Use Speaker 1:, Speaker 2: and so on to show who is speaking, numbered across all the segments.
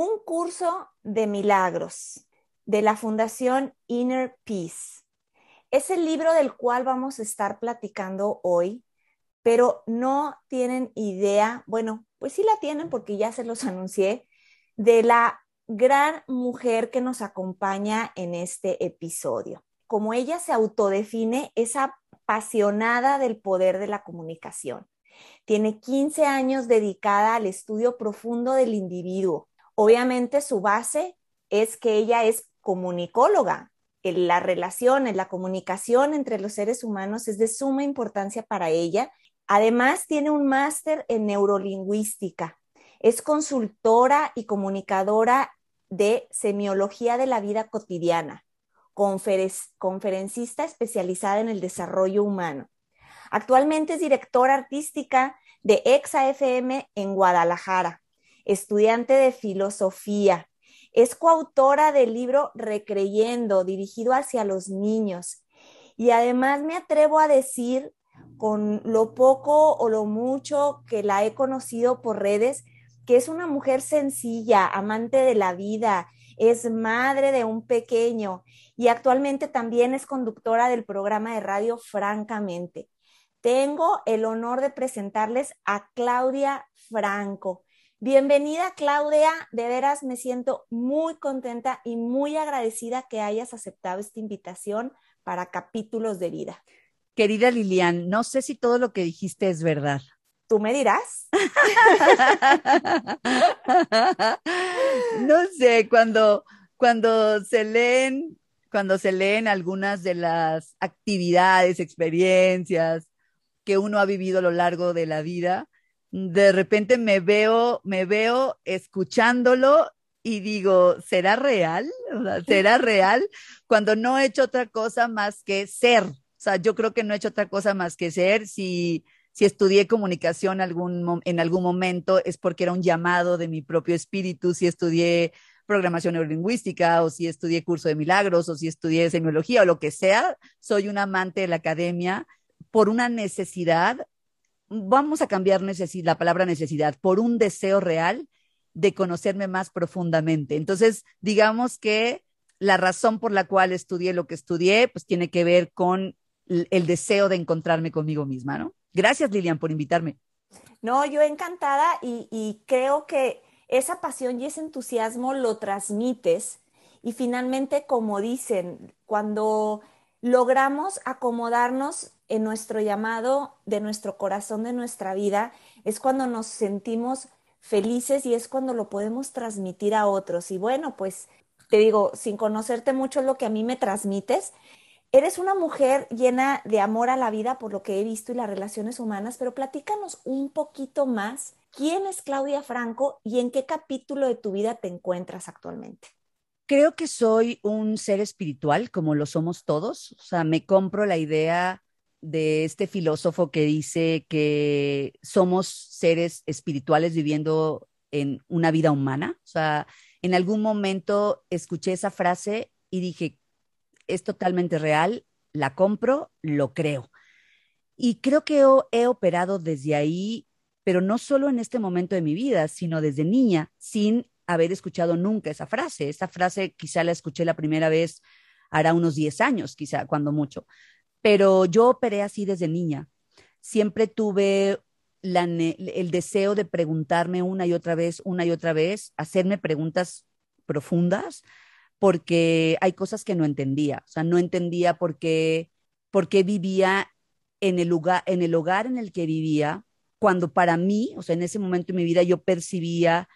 Speaker 1: Un curso de milagros de la Fundación Inner Peace. Es el libro del cual vamos a estar platicando hoy, pero no tienen idea, bueno, pues sí la tienen porque ya se los anuncié, de la gran mujer que nos acompaña en este episodio. Como ella se autodefine, es apasionada del poder de la comunicación. Tiene 15 años dedicada al estudio profundo del individuo. Obviamente su base es que ella es comunicóloga. La relación, la comunicación entre los seres humanos es de suma importancia para ella. Además, tiene un máster en neurolingüística. Es consultora y comunicadora de semiología de la vida cotidiana, conferencista especializada en el desarrollo humano. Actualmente es directora artística de EXA FM en Guadalajara, estudiante de filosofía, es coautora del libro Recreyendo, dirigido hacia los niños. Y además me atrevo a decir, con lo poco o lo mucho que la he conocido por redes, que es una mujer sencilla, amante de la vida, es madre de un pequeño y actualmente también es conductora del programa de radio Francamente. Tengo el honor de presentarles a Claudia Franco. Bienvenida Claudia, de veras me siento muy contenta y muy agradecida que hayas aceptado esta invitación para capítulos de vida.
Speaker 2: Querida Lilian, no sé si todo lo que dijiste es verdad.
Speaker 1: Tú me dirás.
Speaker 2: no sé, cuando, cuando se leen, cuando se leen algunas de las actividades, experiencias que uno ha vivido a lo largo de la vida, de repente me veo, me veo escuchándolo y digo, ¿será real? ¿Será real? Cuando no he hecho otra cosa más que ser. O sea, yo creo que no he hecho otra cosa más que ser. Si, si estudié comunicación algún, en algún momento es porque era un llamado de mi propio espíritu. Si estudié programación neurolingüística o si estudié curso de milagros o si estudié semiología o lo que sea, soy un amante de la academia por una necesidad vamos a cambiar la palabra necesidad por un deseo real de conocerme más profundamente. Entonces, digamos que la razón por la cual estudié lo que estudié, pues tiene que ver con el deseo de encontrarme conmigo misma, ¿no? Gracias, Lilian, por invitarme.
Speaker 1: No, yo encantada y, y creo que esa pasión y ese entusiasmo lo transmites y finalmente, como dicen, cuando logramos acomodarnos en nuestro llamado de nuestro corazón, de nuestra vida, es cuando nos sentimos felices y es cuando lo podemos transmitir a otros. Y bueno, pues te digo, sin conocerte mucho lo que a mí me transmites, eres una mujer llena de amor a la vida por lo que he visto y las relaciones humanas, pero platícanos un poquito más quién es Claudia Franco y en qué capítulo de tu vida te encuentras actualmente.
Speaker 2: Creo que soy un ser espiritual, como lo somos todos. O sea, me compro la idea de este filósofo que dice que somos seres espirituales viviendo en una vida humana. O sea, en algún momento escuché esa frase y dije, es totalmente real, la compro, lo creo. Y creo que he operado desde ahí, pero no solo en este momento de mi vida, sino desde niña, sin haber escuchado nunca esa frase. Esa frase quizá la escuché la primera vez hará unos 10 años, quizá cuando mucho pero yo operé así desde niña. Siempre tuve el deseo de preguntarme una y otra vez, una y otra vez, hacerme preguntas profundas, porque hay cosas que no entendía. O sea, no entendía por qué, por qué vivía en el, lugar, en el hogar en el que vivía, cuando para mí, o sea, en ese momento de mi vida yo percibía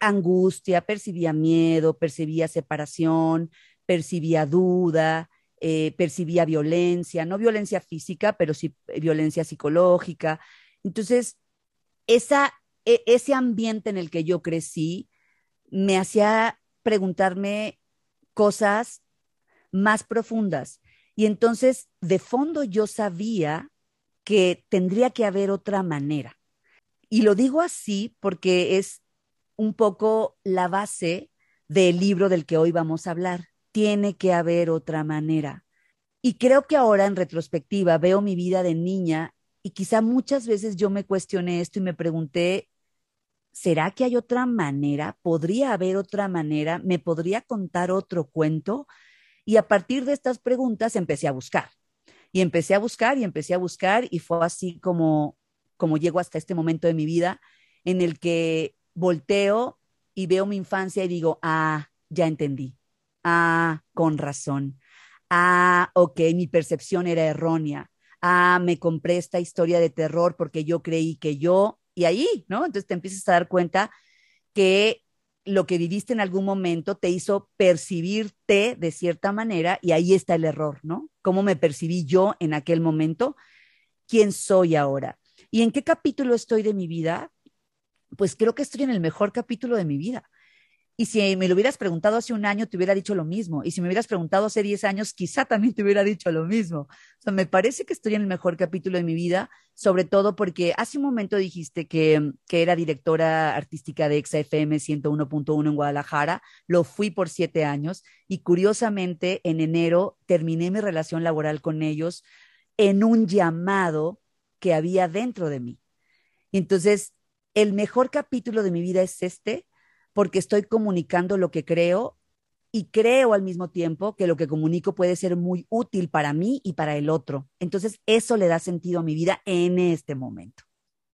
Speaker 2: angustia, percibía miedo, percibía separación, percibía duda, eh, percibía violencia, no violencia física, pero sí eh, violencia psicológica. Entonces, esa, e, ese ambiente en el que yo crecí me hacía preguntarme cosas más profundas. Y entonces, de fondo, yo sabía que tendría que haber otra manera. Y lo digo así porque es un poco la base del libro del que hoy vamos a hablar. Tiene que haber otra manera. Y creo que ahora en retrospectiva veo mi vida de niña y quizá muchas veces yo me cuestioné esto y me pregunté, ¿será que hay otra manera? ¿Podría haber otra manera? ¿Me podría contar otro cuento? Y a partir de estas preguntas empecé a buscar. Y empecé a buscar y empecé a buscar y fue así como, como llego hasta este momento de mi vida en el que volteo y veo mi infancia y digo, ah, ya entendí. Ah, con razón. Ah, ok, mi percepción era errónea. Ah, me compré esta historia de terror porque yo creí que yo, y ahí, ¿no? Entonces te empiezas a dar cuenta que lo que viviste en algún momento te hizo percibirte de cierta manera y ahí está el error, ¿no? ¿Cómo me percibí yo en aquel momento? ¿Quién soy ahora? ¿Y en qué capítulo estoy de mi vida? Pues creo que estoy en el mejor capítulo de mi vida. Y si me lo hubieras preguntado hace un año, te hubiera dicho lo mismo. Y si me hubieras preguntado hace 10 años, quizá también te hubiera dicho lo mismo. O sea, me parece que estoy en el mejor capítulo de mi vida, sobre todo porque hace un momento dijiste que, que era directora artística de XFM 101.1 en Guadalajara. Lo fui por siete años y curiosamente en enero terminé mi relación laboral con ellos en un llamado que había dentro de mí. Entonces, el mejor capítulo de mi vida es este porque estoy comunicando lo que creo y creo al mismo tiempo que lo que comunico puede ser muy útil para mí y para el otro. Entonces, eso le da sentido a mi vida en este momento.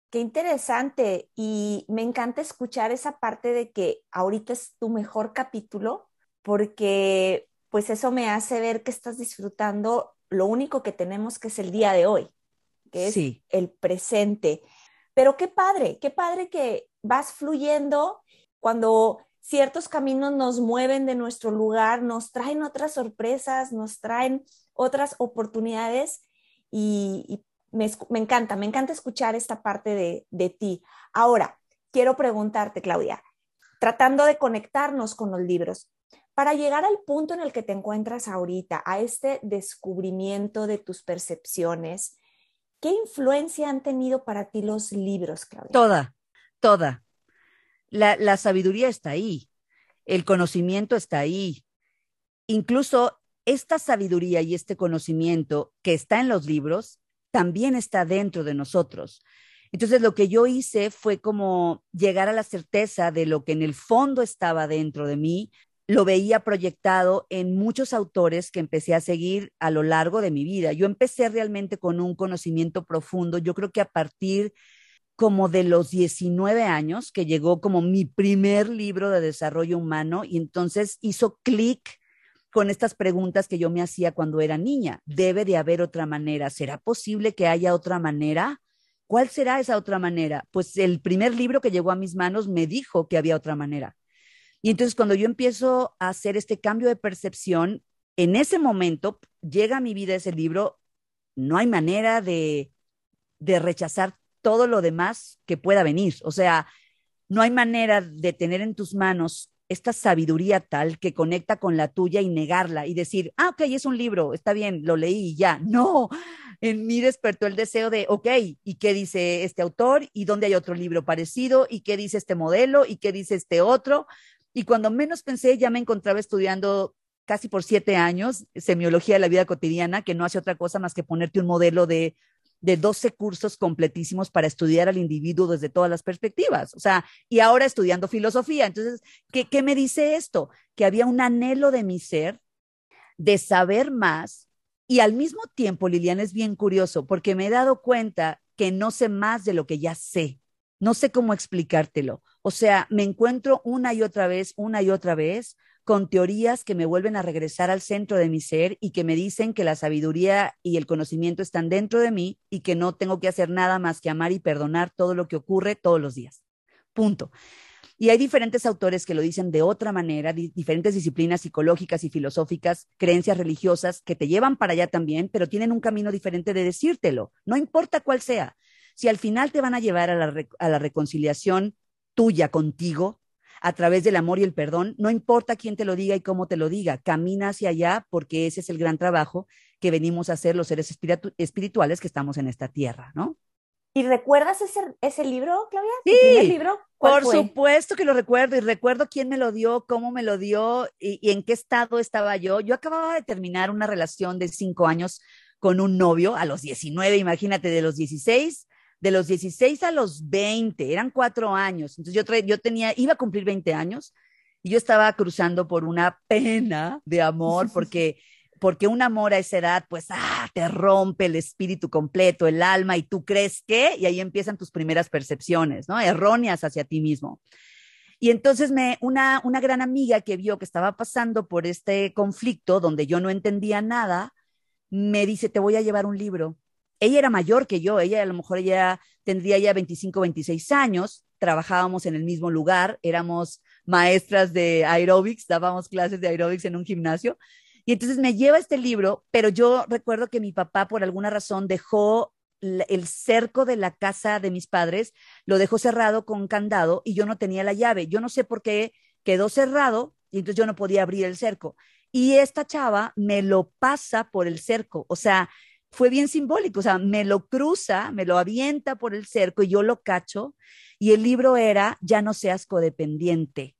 Speaker 1: Qué interesante y me encanta escuchar esa parte de que ahorita es tu mejor capítulo porque pues eso me hace ver que estás disfrutando lo único que tenemos que es el día de hoy, que es el presente. Pero qué padre, qué padre que vas fluyendo cuando ciertos caminos nos mueven de nuestro lugar, nos traen otras sorpresas, nos traen otras oportunidades y, me, encanta, me encanta escuchar esta parte de, de ti. Ahora, quiero preguntarte, Claudia, tratando de conectarnos con los libros, para llegar al punto en el que te encuentras ahorita, a este descubrimiento de tus percepciones, ¿qué influencia han tenido para ti los libros, Claudia?
Speaker 2: Toda, toda la, sabiduría está ahí, el conocimiento está ahí. Incluso esta sabiduría y este conocimiento que está en los libros también está dentro de nosotros. Entonces lo que yo hice fue como llegar a la certeza de lo que en el fondo estaba dentro de mí, lo veía proyectado en muchos autores que empecé a seguir a lo largo de mi vida. Yo empecé realmente con un conocimiento profundo, yo creo que a partir como de los 19 años, que llegó como mi primer libro de desarrollo humano y entonces hizo clic con estas preguntas que yo me hacía cuando era niña. Debe de haber otra manera. ¿Será posible que haya otra manera? ¿Cuál será esa otra manera? Pues el primer libro que llegó a mis manos me dijo que había otra manera. Y entonces cuando yo empiezo a hacer este cambio de percepción, en ese momento llega a mi vida ese libro, no hay manera de, de rechazar todo lo demás que pueda venir. O sea, no hay manera de tener en tus manos esta sabiduría tal que conecta con la tuya y negarla y decir, ah, ok, es un libro, está bien, lo leí y ya. No, en mí despertó el deseo de, ok, ¿y qué dice este autor? ¿Y dónde hay otro libro parecido? ¿Y qué dice este modelo? ¿Y qué dice este otro? Y cuando menos pensé, ya me encontraba estudiando casi por siete años semiología de la vida cotidiana, que no hace otra cosa más que ponerte un modelo de de 12 cursos completísimos para estudiar al individuo desde todas las perspectivas. O sea, y ahora estudiando filosofía. Entonces, ¿qué, me dice esto? Que había un anhelo de mi ser de saber más y al mismo tiempo, Liliana, es bien curioso porque me he dado cuenta que no sé más de lo que ya sé. No sé cómo explicártelo. O sea, me encuentro una y otra vez, una y otra vez con teorías que me vuelven a regresar al centro de mi ser y que me dicen que la sabiduría y el conocimiento están dentro de mí y que no tengo que hacer nada más que amar y perdonar todo lo que ocurre todos los días. Punto. Y hay diferentes autores que lo dicen de otra manera, diferentes disciplinas psicológicas y filosóficas, creencias religiosas que te llevan para allá también, pero tienen un camino diferente de decírtelo, no importa cuál sea. Si al final te van a llevar a la, a la reconciliación tuya contigo, a través del amor y el perdón, no importa quién te lo diga y cómo te lo diga, camina hacia allá porque ese es el gran trabajo que venimos a hacer los seres espirituales que estamos en esta tierra, ¿no?
Speaker 1: ¿Y recuerdas ese, ese libro, Claudia?
Speaker 2: Sí, libro? por supuesto que lo recuerdo y recuerdo quién me lo dio, cómo me lo dio y, y, en qué estado estaba yo. Yo acababa de terminar una relación de cinco años con un novio a los 19, imagínate, de los 16, de los 16 a los 20, eran cuatro años. Entonces yo, yo tenía, iba a cumplir 20 años y yo estaba cruzando por una pena de amor porque porque un amor a esa edad, pues, ah, te rompe el espíritu completo, el alma, y tú crees que, y ahí empiezan tus primeras percepciones, ¿no? Erróneas hacia ti mismo. Y entonces me, una, una gran amiga que vio que estaba pasando por este conflicto donde yo no entendía nada, me dice, te voy a llevar un libro. Ella era mayor que yo, ella a lo mejor ya tendría ya 25, 26 años, trabajábamos en el mismo lugar, éramos maestras de aeróbics, dábamos clases de aeróbics en un gimnasio, y entonces me lleva este libro, pero yo recuerdo que mi papá por alguna razón dejó el cerco de la casa de mis padres, lo dejó cerrado con candado y yo no tenía la llave. Yo no sé por qué quedó cerrado y entonces yo no podía abrir el cerco. Y esta chava me lo pasa por el cerco, o sea, fue bien simbólico, o sea, me lo cruza, me lo avienta por el cerco y yo lo cacho. Y el libro era Ya no seas codependiente.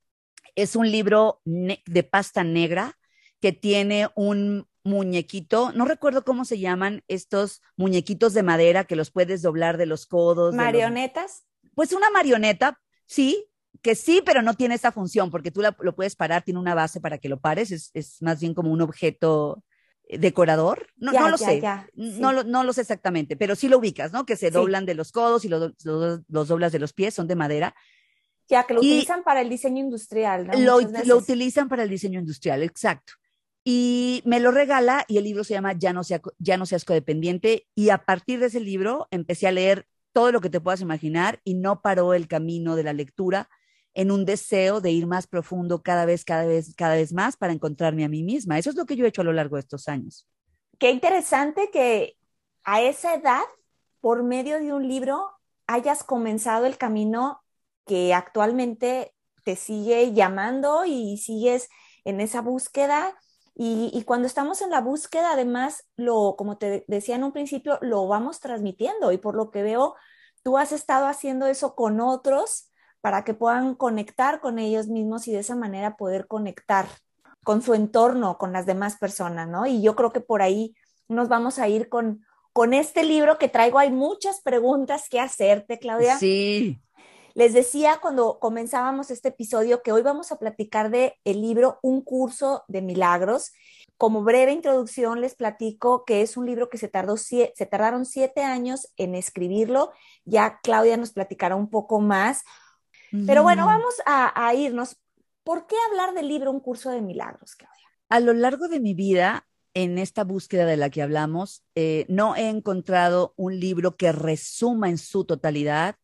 Speaker 2: Es un libro de pasta negra que tiene un muñequito, no recuerdo cómo se llaman estos muñequitos de madera que los puedes doblar de los codos.
Speaker 1: ¿Marionetas?
Speaker 2: Pues una marioneta, sí, que sí, pero no tiene esa función porque tú lo puedes parar, tiene una base para que lo pares, es, más bien como un objeto decorador, no, no lo sé, no, lo, no lo sé exactamente, pero sí lo ubicas, ¿no? Que se doblan de los codos y los, los, doblas de los pies, son de madera.
Speaker 1: Ya, que lo utilizan para el diseño industrial, ¿no?
Speaker 2: Lo, lo, utilizan para el diseño industrial, exacto y me lo regala y el libro se llama Ya no, sea, ya no seas codependiente y a partir de ese libro empecé a leer todo lo que te puedas imaginar y no paró el camino de la lectura en un deseo de ir más profundo cada vez, cada vez, cada vez más para encontrarme a mí misma. Eso es lo que yo he hecho a lo largo de estos años.
Speaker 1: Qué interesante que a esa edad, por medio de un libro, hayas comenzado el camino que actualmente te sigue llamando y sigues en esa búsqueda y, cuando estamos en la búsqueda, además, lo, como te decía en un principio, lo vamos transmitiendo y por lo que veo, tú has estado haciendo eso con otros para que puedan conectar con ellos mismos y de esa manera poder conectar con su entorno, con las demás personas, ¿no? Y yo creo que por ahí nos vamos a ir con, con este libro que traigo. Hay muchas preguntas que hacerte, Claudia.
Speaker 2: Sí.
Speaker 1: Les decía cuando comenzábamos este episodio que hoy vamos a platicar de el libro Un curso de milagros. Como breve introducción les platico que es un libro que se tardó se tardaron siete años en escribirlo. Ya Claudia nos platicará un poco más. Pero bueno, vamos a, irnos. ¿Por qué hablar del libro Un curso de milagros, Claudia?
Speaker 2: A lo largo de mi vida, en esta búsqueda de la que hablamos, eh, no he encontrado un libro que resuma en su totalidad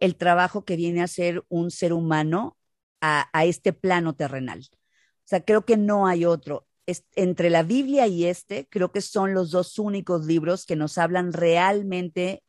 Speaker 2: el trabajo que viene a ser un ser humano a, este plano terrenal. O sea, creo que no hay otro. entre la Biblia y este, creo que son los dos únicos libros que nos hablan realmente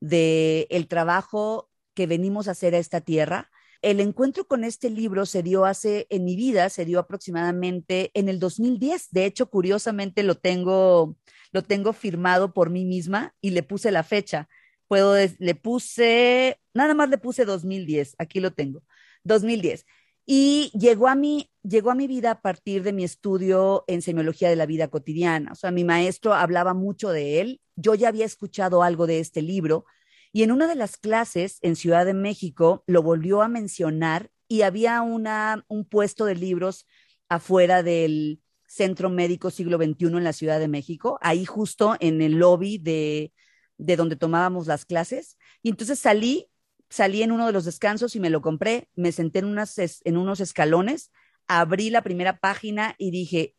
Speaker 2: de el trabajo que venimos a hacer a esta tierra. El encuentro con este libro se dio hace, en mi vida, se dio aproximadamente en el 2010. De hecho, curiosamente lo tengo, lo tengo firmado por mí misma y le puse la fecha puedo, le puse, nada más le puse 2010, aquí lo tengo, 2010. Y llegó a mí, llegó a mi vida a partir de mi estudio en semiología de la vida cotidiana. O sea, mi maestro hablaba mucho de él. Yo ya había escuchado algo de este libro y en una de las clases en Ciudad de México lo volvió a mencionar y había una, un puesto de libros afuera del Centro Médico Siglo XXI en la Ciudad de México, ahí justo en el lobby de, de donde tomábamos las clases. Y entonces salí, salí en uno de los descansos y me lo compré, me senté en, unas, en unos escalones, abrí la primera página y dije,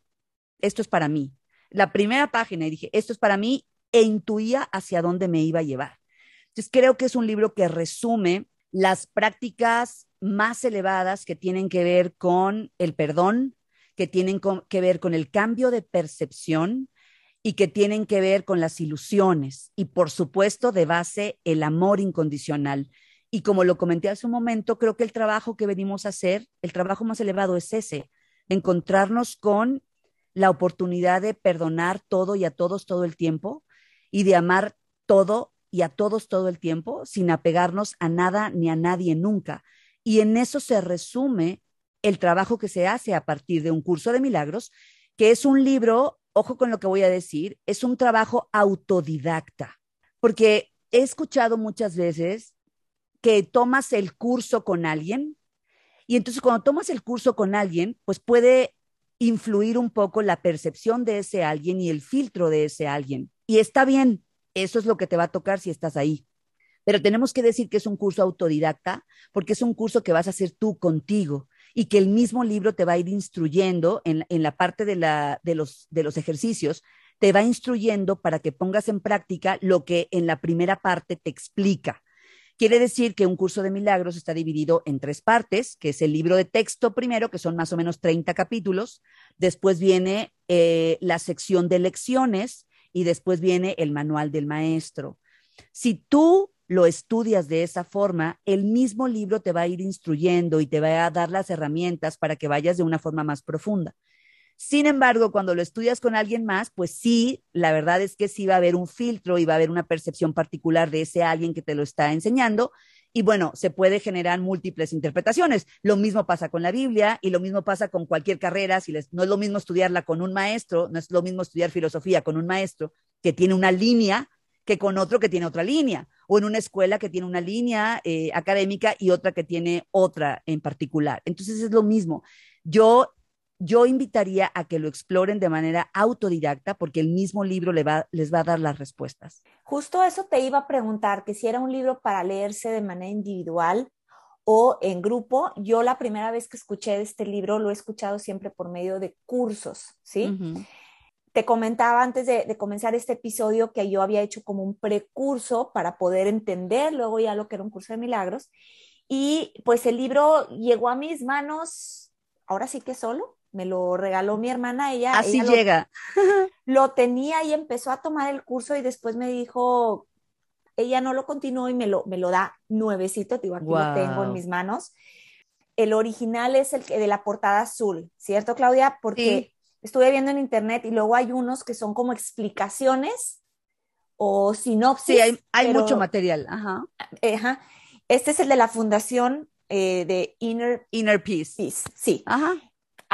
Speaker 2: esto es para mí. La primera página y dije, esto es para mí e intuía hacia dónde me iba a llevar. Entonces creo que es un libro que resume las prácticas más elevadas que tienen que ver con el perdón, que tienen que ver con el cambio de percepción, y que tienen que ver con las ilusiones y por supuesto de base el amor incondicional. Y como lo comenté hace un momento, creo que el trabajo que venimos a hacer, el trabajo más elevado es ese, encontrarnos con la oportunidad de perdonar todo y a todos todo el tiempo y de amar todo y a todos todo el tiempo sin apegarnos a nada ni a nadie nunca. Y en eso se resume el trabajo que se hace a partir de un curso de milagros, que es un libro, ojo con lo que voy a decir, es un trabajo autodidacta, porque he escuchado muchas veces que tomas el curso con alguien y entonces cuando tomas el curso con alguien, pues puede influir un poco la percepción de ese alguien y el filtro de ese alguien. Y está bien, eso es lo que te va a tocar si estás ahí. Pero tenemos que decir que es un curso autodidacta porque es un curso que vas a hacer tú contigo y que el mismo libro te va a ir instruyendo en, en la parte de, la, de, los, de los ejercicios, te va instruyendo para que pongas en práctica lo que en la primera parte te explica. Quiere decir que un curso de milagros está dividido en tres partes, que es el libro de texto primero, que son más o menos 30 capítulos, después viene eh, la sección de lecciones y después viene el manual del maestro. Si tú lo estudias de esa forma, el mismo libro te va a ir instruyendo y te va a dar las herramientas para que vayas de una forma más profunda. Sin embargo, cuando lo estudias con alguien más, pues sí, la verdad es que sí va a haber un filtro y va a haber una percepción particular de ese alguien que te lo está enseñando. Y bueno, se puede generar múltiples interpretaciones. Lo mismo pasa con la Biblia y lo mismo pasa con cualquier carrera. Si les, no es lo mismo estudiarla con un maestro, no es lo mismo estudiar filosofía con un maestro que tiene una línea que con otro que tiene otra línea, o en una escuela que tiene una línea eh, académica y otra que tiene otra en particular. Entonces es lo mismo. Yo yo invitaría a que lo exploren de manera autodidacta porque el mismo libro les va, les va a dar las respuestas.
Speaker 1: Justo eso te iba a preguntar, que si era un libro para leerse de manera individual o en grupo. Yo la primera vez que escuché este libro lo he escuchado siempre por medio de cursos, ¿sí? Te comentaba antes de, de, comenzar este episodio que yo había hecho como un precurso para poder entender luego ya lo que era un curso de milagros. Y pues el libro llegó a mis manos, ahora sí que solo, me lo regaló mi hermana, ella.
Speaker 2: Así
Speaker 1: llega. Lo, tenía y empezó a tomar el curso y después me dijo, ella no lo continuó y me lo, me lo da nuevecito, digo, aquí lo tengo en mis manos. El original es el de la portada azul, ¿cierto, Claudia? Porque estuve viendo en internet y luego hay unos que son como explicaciones o sinopsis.
Speaker 2: Sí, hay, hay mucho material. Ajá.
Speaker 1: Ajá. Este es el de la fundación eh, de Inner,
Speaker 2: Inner Peace.
Speaker 1: Peace. Sí. Ajá.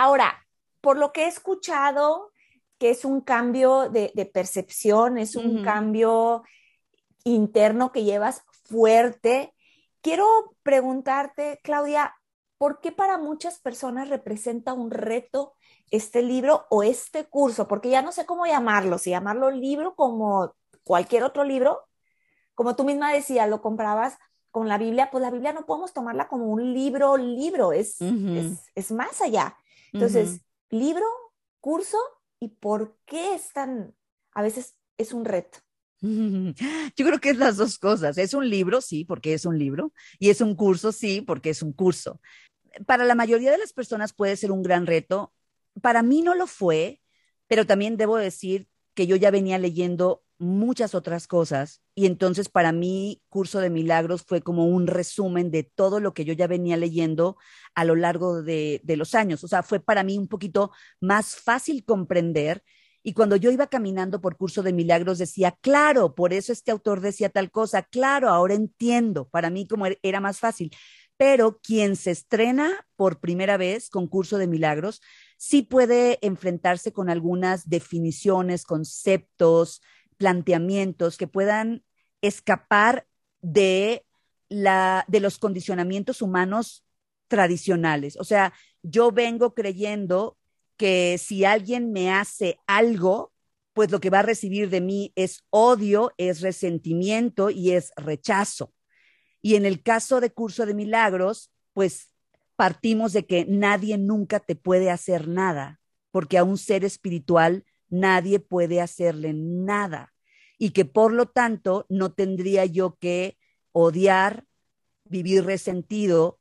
Speaker 1: Ahora, por lo que he escuchado, que es un cambio de, percepción, es un cambio interno que llevas fuerte, quiero preguntarte, Claudia, ¿por qué para muchas personas representa un reto este libro o este curso? Porque ya no sé cómo llamarlo, si llamarlo libro como cualquier otro libro, como tú misma decías, lo comprabas con la Biblia, pues la Biblia no podemos tomarla como un libro, libro, es, es más allá. Entonces, libro, curso y por qué es tan, a veces es un reto.
Speaker 2: Yo creo que es las dos cosas. Es un libro, sí, porque es un libro, y es un curso, sí, porque es un curso. Para la mayoría de las personas puede ser un gran reto. Para mí no lo fue, pero también debo decir que yo ya venía leyendo muchas otras cosas y entonces para mí Curso de Milagros fue como un resumen de todo lo que yo ya venía leyendo a lo largo de, de los años. O sea, fue para mí un poquito más fácil comprender y cuando yo iba caminando por curso de milagros decía, claro, por eso este autor decía tal cosa, claro, ahora entiendo, para mí como er, era más fácil. Pero quien se estrena por primera vez con curso de milagros, sí puede enfrentarse con algunas definiciones, conceptos, planteamientos que puedan escapar de, la, de los condicionamientos humanos tradicionales. O sea, yo vengo creyendo que si alguien me hace algo, pues lo que va a recibir de mí es odio, es resentimiento y es rechazo. Y en el caso de Curso de Milagros, pues partimos de que nadie nunca te puede hacer nada, porque a un ser espiritual nadie puede hacerle nada y que por lo tanto no tendría yo que odiar, vivir resentido,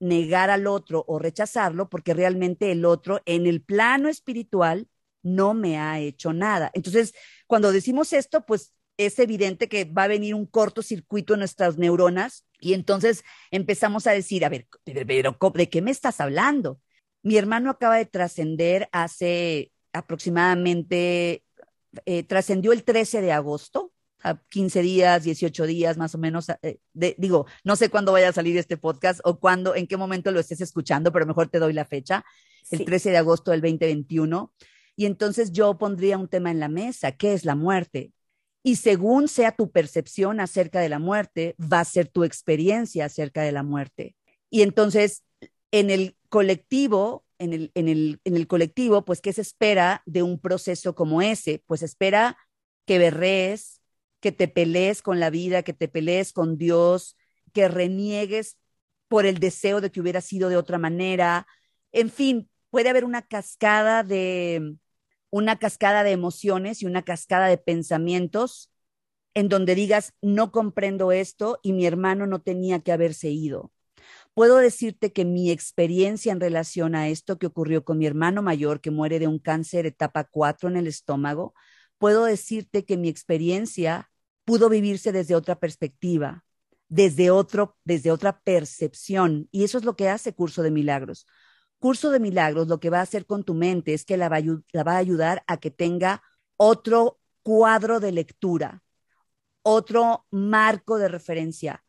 Speaker 2: negar al otro o rechazarlo, porque realmente el otro en el plano espiritual no me ha hecho nada. Entonces, cuando decimos esto, pues es evidente que va a venir un cortocircuito en nuestras neuronas Y entonces empezamos a decir, a ver, pero ¿de qué me estás hablando? Mi hermano acaba de trascender hace aproximadamente, eh, trascendió el 13 de agosto, a 15 días, 18 días más o menos. Eh, digo, no sé cuándo vaya a salir este podcast o cuándo, en qué momento lo estés escuchando, pero mejor te doy la fecha, el 13 de agosto del 2021. Y entonces yo pondría un tema en la mesa, ¿qué es la muerte? Y según sea tu percepción acerca de la muerte, va a ser tu experiencia acerca de la muerte. Y entonces, en el colectivo, en el, en el, en el colectivo, pues, ¿qué se espera de un proceso como ese? Pues espera que berrees, que te pelees con la vida, que te pelees con Dios, que reniegues por el deseo de que hubiera sido de otra manera. En fin, puede haber una cascada de una cascada de emociones y una cascada de pensamientos en donde digas, no comprendo esto y mi hermano no tenía que haberse ido. Puedo decirte que mi experiencia en relación a esto que ocurrió con mi hermano mayor, que muere de un cáncer etapa 4 en el estómago, puedo decirte que mi experiencia pudo vivirse desde otra perspectiva, desde, otro, desde otra percepción. Y eso es lo que hace Curso de Milagros. Curso de Milagros lo que va a hacer con tu mente es que la la va a ayudar a que tenga otro cuadro de lectura, otro marco de referencia,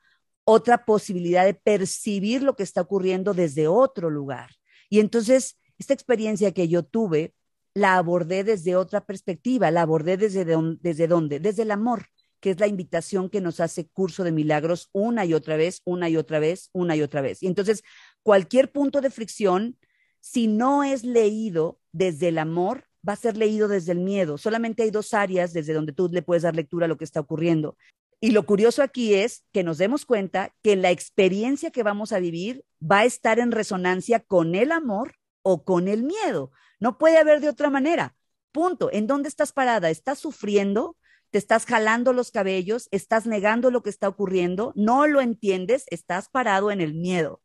Speaker 2: otra posibilidad de percibir lo que está ocurriendo desde otro lugar. Y entonces, esta experiencia que yo tuve la abordé desde otra perspectiva, la abordé desde, desde dónde, desde el amor, que es la invitación que nos hace Curso de Milagros una y otra vez, una y otra vez, una y otra vez. Y entonces, cualquier punto de fricción, si no es leído desde el amor, va a ser leído desde el miedo. Solamente hay dos áreas desde donde tú le puedes dar lectura a lo que está ocurriendo. Y lo curioso aquí es que nos demos cuenta que la experiencia que vamos a vivir va a estar en resonancia con el amor o con el miedo. No puede haber de otra manera. Punto. ¿En dónde estás parada? ¿Estás sufriendo? ¿Te estás jalando los cabellos? ¿Estás negando lo que está ocurriendo? ¿No lo entiendes? Estás parado en el miedo.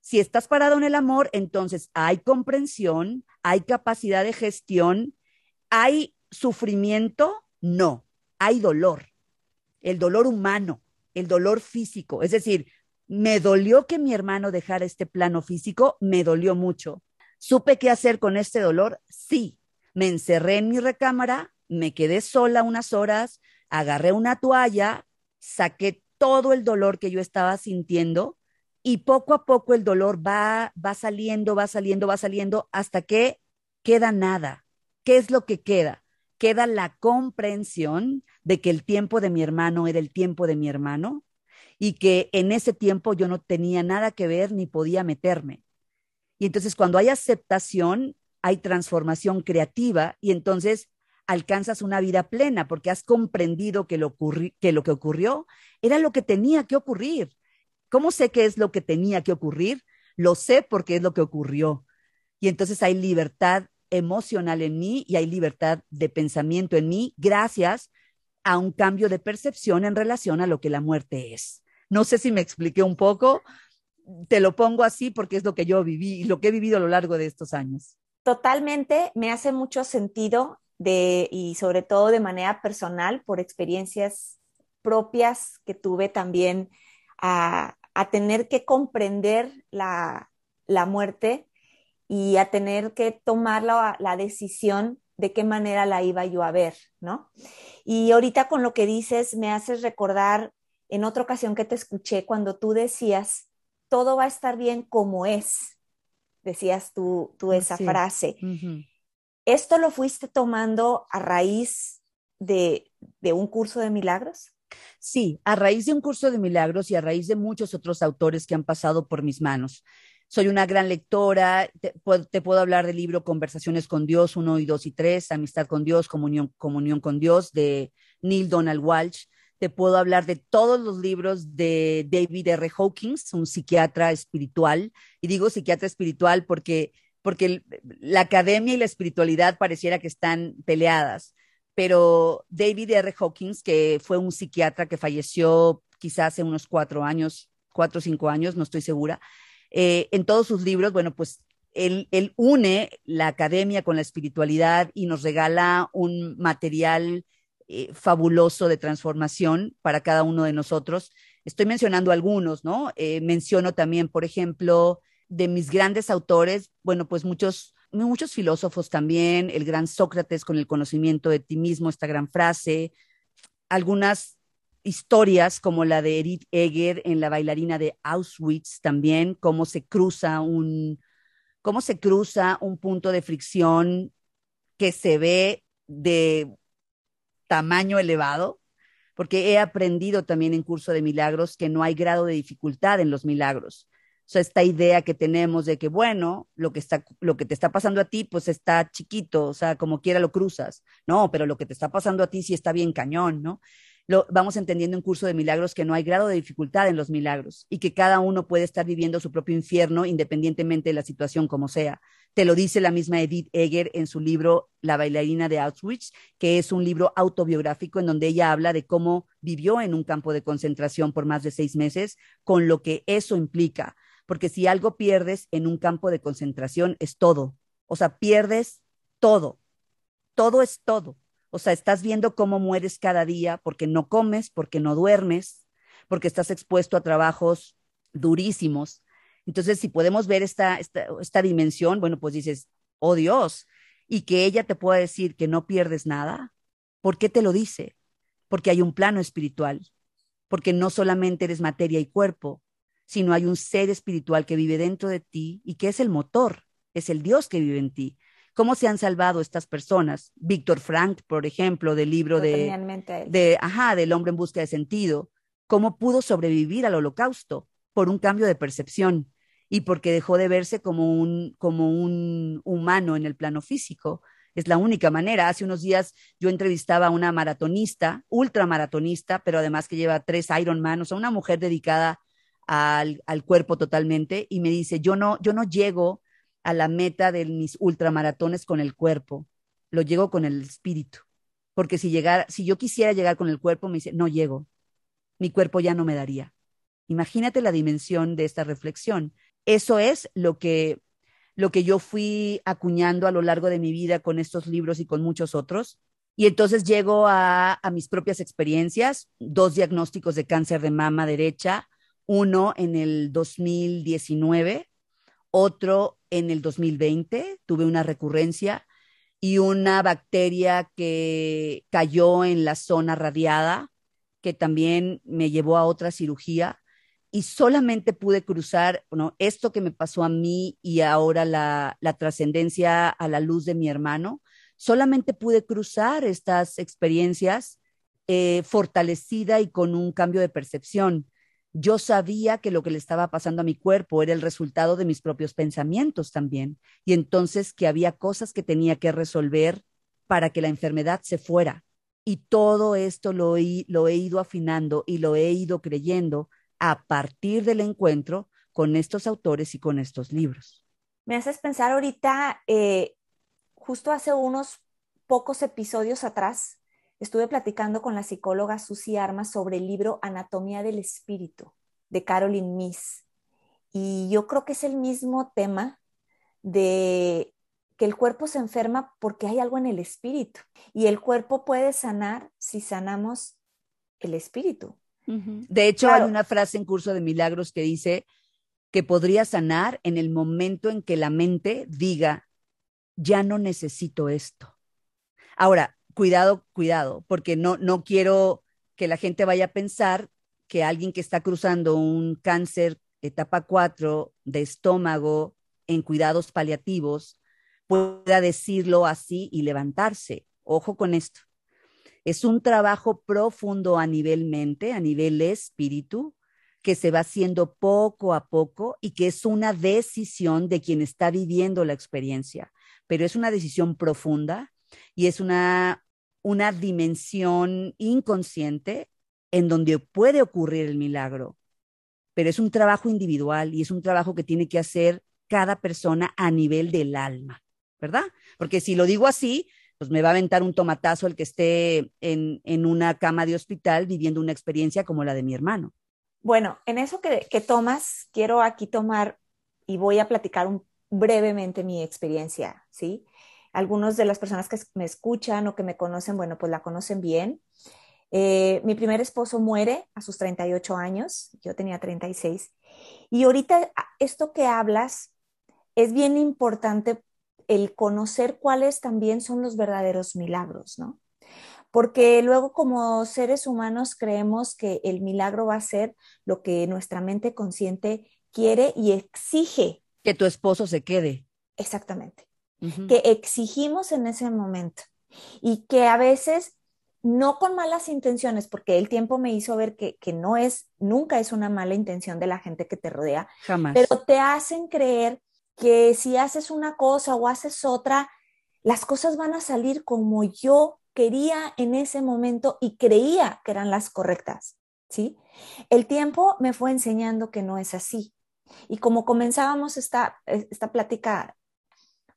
Speaker 2: Si estás parado en el amor, entonces hay comprensión, hay capacidad de gestión, hay sufrimiento, no, hay dolor, el dolor humano, el dolor físico. Es decir, me dolió que mi hermano dejara este plano físico, me dolió mucho. ¿Supe qué hacer con este dolor? Sí. Me encerré en mi recámara, me quedé sola unas horas, agarré una toalla, saqué todo el dolor que yo estaba sintiendo y poco a poco el dolor va, va saliendo, va saliendo, va saliendo hasta que queda nada. ¿Qué es lo que queda? Queda la comprensión de que el tiempo de mi hermano era el tiempo de mi hermano y que en ese tiempo yo no tenía nada que ver ni podía meterme. Y entonces cuando hay aceptación, hay transformación creativa y entonces alcanzas una vida plena porque has comprendido que lo, que lo que ocurrió era lo que tenía que ocurrir. ¿Cómo sé qué es lo que tenía que ocurrir? Lo sé porque es lo que ocurrió. Y entonces hay libertad emocional en mí y hay libertad de pensamiento en mí gracias a un cambio de percepción en relación a lo que la muerte es. No sé si me expliqué un poco, te lo pongo así porque es lo que yo viví y lo que he vivido a lo largo de estos años.
Speaker 1: Totalmente, me hace mucho sentido de, y sobre todo de manera personal por experiencias propias que tuve también a, tener que comprender la, muerte y a tener que tomar la, la, decisión de qué manera la iba yo a ver, ¿no? Y ahorita con lo que dices me haces recordar en otra ocasión que te escuché cuando tú decías todo va a estar bien como es, decías tú, tú esa frase. ¿Esto lo fuiste tomando a raíz de, de un curso de milagros?
Speaker 2: Sí, a raíz de un curso de milagros y a raíz de muchos otros autores que han pasado por mis manos. Soy una gran lectora, te, puedo hablar del libro Conversaciones con Dios 1 y 2 y 3, Amistad con Dios, Comunión, Comunión con Dios de Neil Donald Walsh te puedo hablar de todos los libros de David R. Hawkins, un psiquiatra espiritual. Y digo psiquiatra espiritual porque, porque la academia y la espiritualidad pareciera que están peleadas. Pero David R. Hawkins, que fue un psiquiatra que falleció quizás hace unos cuatro años, cuatro o cinco años, no estoy segura, eh, en todos sus libros, bueno, pues él, él, une la academia con la espiritualidad y nos regala un material eh, fabuloso de transformación para cada uno de nosotros. Estoy mencionando algunos, ¿no? Eh, menciono también, por ejemplo, de mis grandes autores, bueno, pues muchos, muchos filósofos también, el gran Sócrates con el conocimiento de ti mismo, esta gran frase, algunas historias como la de Edith Egger en La bailarina de Auschwitz también, cómo se cruza un, cómo se cruza un punto de fricción que se ve de tamaño elevado, porque he aprendido también en curso de milagros que no hay grado de dificultad en los milagros. O sea, esta idea que tenemos de que, bueno, lo que, está, lo que te está pasando a ti, pues está chiquito, o sea, como quiera lo cruzas. No, pero lo que te está pasando a ti sí está bien cañón, ¿no? Vamos entendiendo en curso de milagros que no hay grado de dificultad en los milagros y que cada uno puede estar viviendo su propio infierno independientemente de la situación como sea. Te lo dice la misma Edith Egger en su libro La bailarina de Auschwitz, que es un libro autobiográfico en donde ella habla de cómo vivió en un campo de concentración por más de seis meses, con lo que eso implica porque si algo pierdes en un campo de concentración es todo. O sea, pierdes todo. Todo es todo. O sea, estás viendo cómo mueres cada día porque no comes, porque no duermes, porque estás expuesto a trabajos durísimos. Entonces, si podemos ver esta, esta, esta dimensión, bueno, pues dices, oh Dios, y que ella te pueda decir que no pierdes nada, ¿por qué te lo dice? Porque hay un plano espiritual, porque no solamente eres materia y cuerpo, sino hay un ser espiritual que vive dentro de ti y que es el motor, es el Dios que vive en ti. ¿Cómo se han salvado estas personas? Víctor Frank, por ejemplo, del libro de, de, ajá, del hombre en busca de sentido. ¿Cómo pudo sobrevivir al holocausto? Por un cambio de percepción y porque dejó de verse como un, como un humano en el plano físico. Es la única manera. Hace unos días yo entrevistaba a una maratonista, ultramaratonista, pero además que lleva tres Ironman, o sea, una mujer dedicada al, cuerpo totalmente y me dice, yo no, yo no llego a la meta de mis ultramaratones con el cuerpo, lo llego con el espíritu. Porque si, llegar, si yo quisiera llegar con el cuerpo, me dice, no llego, mi cuerpo ya no me daría. Imagínate la dimensión de esta reflexión. Eso es lo que, lo que yo fui acuñando a lo largo de mi vida con estos libros y con muchos otros. Y entonces llego a, a mis propias experiencias, dos diagnósticos de cáncer de mama derecha, uno en el 2019, otro en el 2020, tuve una recurrencia y una bacteria que cayó en la zona radiada, que también me llevó a otra cirugía y solamente pude cruzar, bueno, esto que me pasó a mí y ahora la, la trascendencia a la luz de mi hermano, solamente pude cruzar estas experiencias eh, fortalecida y con un cambio de percepción yo sabía que lo que le estaba pasando a mi cuerpo era el resultado de mis propios pensamientos también, y entonces que había cosas que tenía que resolver para que la enfermedad se fuera. Y todo esto lo he, lo he ido afinando y lo he ido creyendo a partir del encuentro con estos autores y con estos libros.
Speaker 1: Me haces pensar ahorita, eh, justo hace unos pocos episodios atrás, estuve platicando con la psicóloga Susi Armas sobre el libro Anatomía del Espíritu de Caroline Miss. Y yo creo que es el mismo tema de que el cuerpo se enferma porque hay algo en el espíritu y el cuerpo puede sanar si sanamos el espíritu.
Speaker 2: De hecho, hay una frase en Curso de Milagros que dice que podría sanar en el momento en que la mente diga, ya no necesito esto. Ahora, cuidado, cuidado, porque no, no quiero que la gente vaya a pensar que alguien que está cruzando un cáncer etapa 4 de estómago en cuidados paliativos pueda decirlo así y levantarse. Ojo con esto. Es un trabajo profundo a nivel mente, a nivel espíritu, que se va haciendo poco a poco y que es una decisión de quien está viviendo la experiencia, pero es una decisión profunda y es una, una dimensión inconsciente en donde puede ocurrir el milagro, pero es un trabajo individual y es un trabajo que tiene que hacer cada persona a nivel del alma, ¿verdad? Porque si lo digo así, pues me va a aventar un tomatazo el que esté en, en una cama de hospital viviendo una experiencia como la de mi hermano.
Speaker 1: Bueno, en eso que, que tomas, quiero aquí tomar y voy a platicar brevemente mi experiencia, ¿sí? Algunos de las personas que me escuchan o que me conocen, bueno, pues la conocen bien. Eh, mi primer esposo muere a sus 38 años, yo tenía 36. Y ahorita esto que hablas es bien importante el conocer cuáles también son los verdaderos milagros, ¿no? Porque luego como seres humanos creemos que el milagro va a ser lo que nuestra mente consciente quiere y exige.
Speaker 2: Que tu esposo se quede.
Speaker 1: Exactamente. Que exigimos en ese momento y que a veces no con malas intenciones, porque el tiempo me hizo ver que, que, no es, nunca es una mala intención de la gente que te rodea,
Speaker 2: Jamás.
Speaker 1: pero te hacen creer que si haces una cosa o haces otra, las cosas van a salir como yo quería en ese momento y creía que eran las correctas, ¿sí? El tiempo me fue enseñando que no es así. Y como comenzábamos esta, esta plática,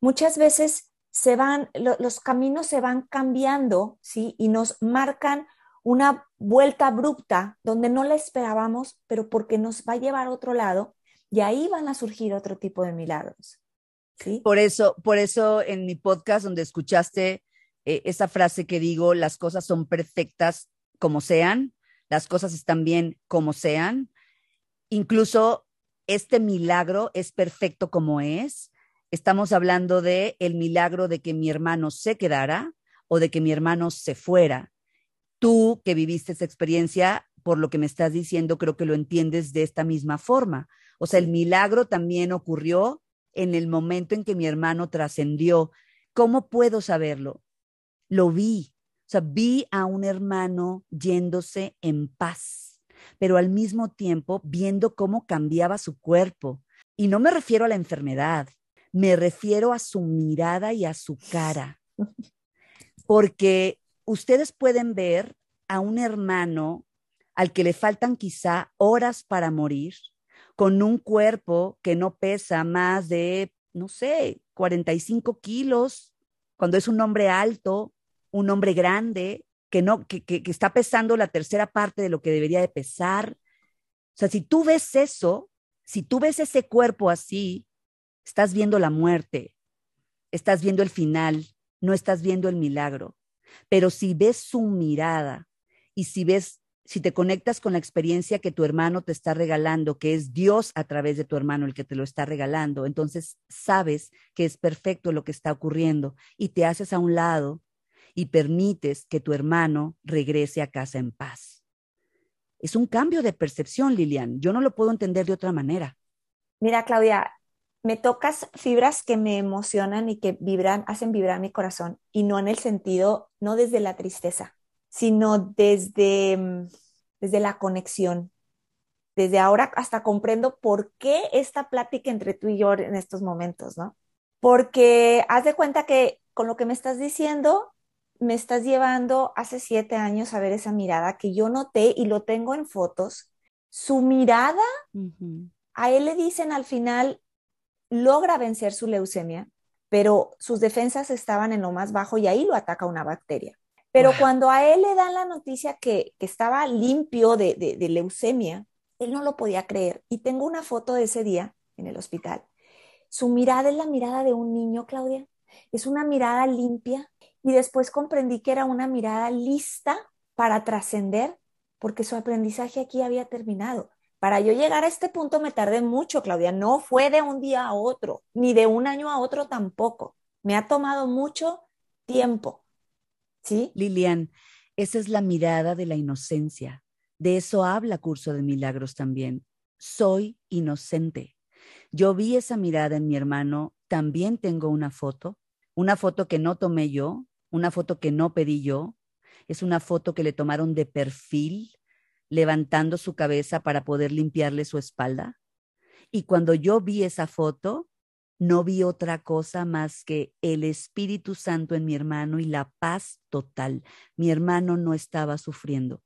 Speaker 1: muchas veces se van, lo, los caminos se van cambiando, ¿sí? Y nos marcan una vuelta abrupta donde no la esperábamos, pero porque nos va a llevar a otro lado y ahí van a surgir otro tipo de milagros. ¿sí?
Speaker 2: Por eso, por eso en mi podcast donde escuchaste eh, esa frase que digo, las cosas son perfectas como sean, las cosas están bien como sean, incluso este milagro es perfecto como es, estamos hablando de el milagro de que mi hermano se quedara o de que mi hermano se fuera. Tú que viviste esa experiencia, por lo que me estás diciendo, creo que lo entiendes de esta misma forma. O sea, el milagro también ocurrió en el momento en que mi hermano trascendió. ¿Cómo puedo saberlo? Lo vi. O sea, vi a un hermano yéndose en paz, pero al mismo tiempo viendo cómo cambiaba su cuerpo. Y no me refiero a la enfermedad, me refiero a su mirada y a su cara. Porque ustedes pueden ver a un hermano al que le faltan quizá horas para morir, con un cuerpo que no pesa más de, no sé, 45 kilos, cuando es un hombre alto, un hombre grande, que, no, que, que, que está pesando la tercera parte de lo que debería de pesar. O sea, si tú ves eso, si tú ves ese cuerpo así, Estás viendo la muerte, estás viendo el final, no estás viendo el milagro. Pero si ves su mirada y si ves, si te conectas con la experiencia que tu hermano te está regalando, que es Dios a través de tu hermano el que te lo está regalando, entonces sabes que es perfecto lo que está ocurriendo y te haces a un lado y permites que tu hermano regrese a casa en paz. Es un cambio de percepción, Lilian. Yo no lo puedo entender de otra manera.
Speaker 1: Mira, Claudia, me tocas fibras que me emocionan y que vibran, hacen vibrar mi corazón y no en el sentido, no desde la tristeza, sino desde, mm, desde la conexión. Desde ahora hasta comprendo por qué esta plática entre tú y yo en estos momentos, ¿no? Porque haz de cuenta que con lo que me estás diciendo, me estás llevando hace siete años a ver esa mirada que yo noté y lo tengo en fotos. Su mirada, uh -huh. a él le dicen al final, logra vencer su leucemia, pero sus defensas estaban en lo más bajo y ahí lo ataca una bacteria. Pero wow. cuando a él le dan la noticia que, que estaba limpio de, de, de, leucemia, él no lo podía creer. Y tengo una foto de ese día en el hospital. Su mirada es la mirada de un niño, Claudia. Es una mirada limpia. Y después comprendí que era una mirada lista para trascender, porque su aprendizaje aquí había terminado. Para yo llegar a este punto me tardé mucho, Claudia. No fue de un día a otro, ni de un año a otro tampoco. Me ha tomado mucho tiempo. ¿Sí?
Speaker 2: Lilian, esa es la mirada de la inocencia. De eso habla Curso de Milagros también. Soy inocente. Yo vi esa mirada en mi hermano. También tengo una foto, una foto que no tomé yo, una foto que no pedí yo. Es una foto que le tomaron de perfil levantando su cabeza para poder limpiarle su espalda. Y cuando yo vi esa foto, no vi otra cosa más que el Espíritu Santo en mi hermano y la paz total. Mi hermano no estaba sufriendo.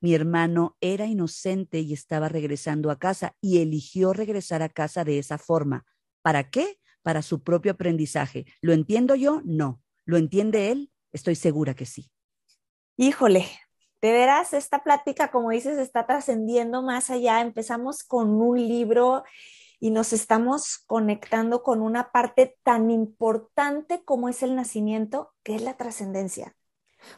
Speaker 2: Mi hermano era inocente y estaba regresando a casa y eligió regresar a casa de esa forma. ¿Para qué? Para su propio aprendizaje. ¿Lo entiendo yo? No. ¿Lo entiende él? Estoy segura que sí.
Speaker 1: Híjole, de veras, esta plática, como dices, está trascendiendo más allá. Empezamos con un libro y nos estamos conectando con una parte tan importante como es el nacimiento, que es la trascendencia.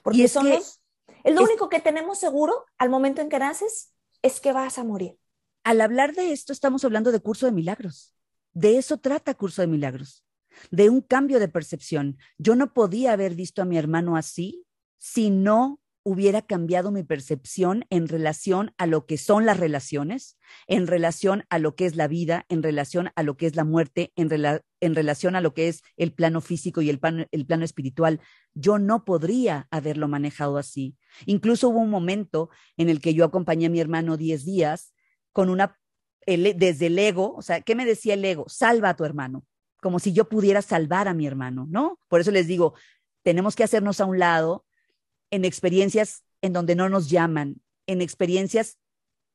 Speaker 1: Porque
Speaker 2: y es que,
Speaker 1: lo único que tenemos seguro al momento en que naces es que vas a morir.
Speaker 2: Al hablar de esto, estamos hablando de curso de milagros. De eso trata curso de milagros, de un cambio de percepción. Yo no podía haber visto a mi hermano así si no hubiera cambiado mi percepción en relación a lo que son las relaciones, en relación a lo que es la vida, en relación a lo que es la muerte, en, relación a lo que es el plano físico y el, plano espiritual. Yo no podría haberlo manejado así. Incluso hubo un momento en el que yo acompañé a mi hermano 10 días con una, desde el ego, o sea, ¿qué me decía el ego? Salva a tu hermano, como si yo pudiera salvar a mi hermano, ¿no? Por eso les digo, tenemos que hacernos a un lado en experiencias en donde no nos llaman, en experiencias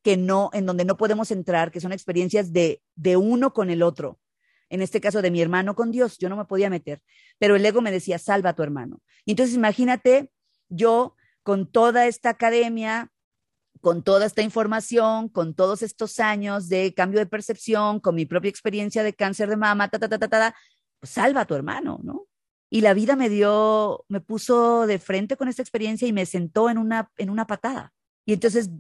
Speaker 2: que no, en donde no podemos entrar, que son experiencias de, de uno con el otro. En este caso de mi hermano con Dios, yo no me podía meter, pero el ego me decía, salva a tu hermano. Y entonces imagínate yo con toda esta academia, con toda esta información, con todos estos años de cambio de percepción, con mi propia experiencia de cáncer de mama, ta, ta, ta, ta, ta, pues salva a tu hermano, ¿no? Y la vida me dio, me puso de frente con esta experiencia y me sentó en una, en una patada. Y entonces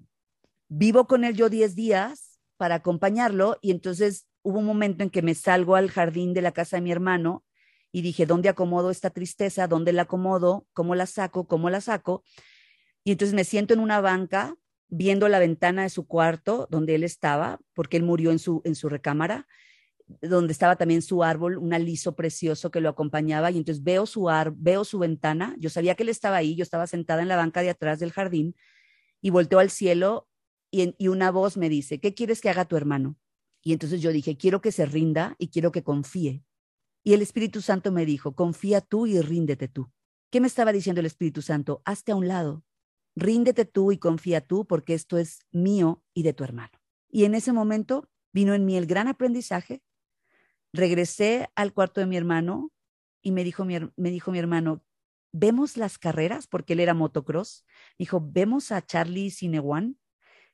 Speaker 2: vivo con él yo 10 días para acompañarlo y entonces hubo un momento en que me salgo al jardín de la casa de mi hermano y dije, ¿dónde acomodo esta tristeza? ¿Dónde la acomodo? ¿Cómo la saco? ¿Cómo la saco? Y entonces me siento en una banca viendo la ventana de su cuarto donde él estaba, porque él murió en su, en su recámara, donde estaba también su árbol, un aliso precioso que lo acompañaba, y entonces veo su, ar veo su ventana, yo sabía que él estaba ahí, yo estaba sentada en la banca de atrás del jardín, y volteo al cielo y, y una voz me dice, ¿qué quieres que haga tu hermano? Y entonces yo dije, quiero que se rinda y quiero que confíe. Y el Espíritu Santo me dijo, confía tú y ríndete tú. ¿Qué me estaba diciendo el Espíritu Santo? Hazte a un lado, ríndete tú y confía tú porque esto es mío y de tu hermano. Y en ese momento vino en mí el gran aprendizaje regresé al cuarto de mi hermano y me dijo mi, me dijo mi hermano, ¿vemos las carreras? Porque él era motocross. dijo, ¿vemos a Charlie Cinewan,